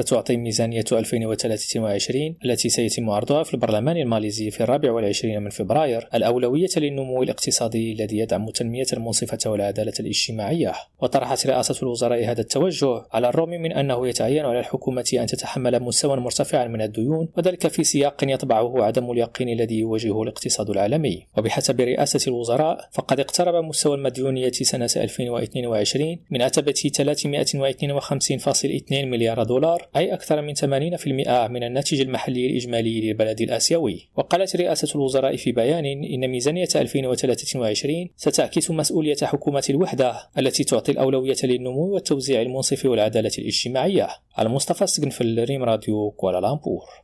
ستعطي ميزانية 2023 التي سيتم عرضها في البرلمان الماليزي في الرابع والعشرين من فبراير الأولوية للنمو الاقتصادي الذي يدعم التنمية المنصفة والعدالة الاجتماعية. وطرحت رئاسة الوزراء هذا التوجه على الرغم من أنه يتعين على الحكومة أن تتحمل مستوى مرتفعا من الديون وذلك في سياق يطبعه عدم اليقين الذي يواجهه الاقتصاد العالمي. وبحسب رئاسة الوزراء فقد اقترب مستوى المديونية سنة 2022 من عتبة 352.2 مليار دولار أي أكثر من 80% من الناتج المحلي الإجمالي للبلد الآسيوي. وقالت رئاسة الوزراء في بيان إن ميزانية 2023 ستعكس مسؤولية حكومة الوحدة التي تعطي الأولوية للنمو والتوزيع المنصف والعدالة الاجتماعية. المصطفى السقنفل ريم راديو كوالالامبور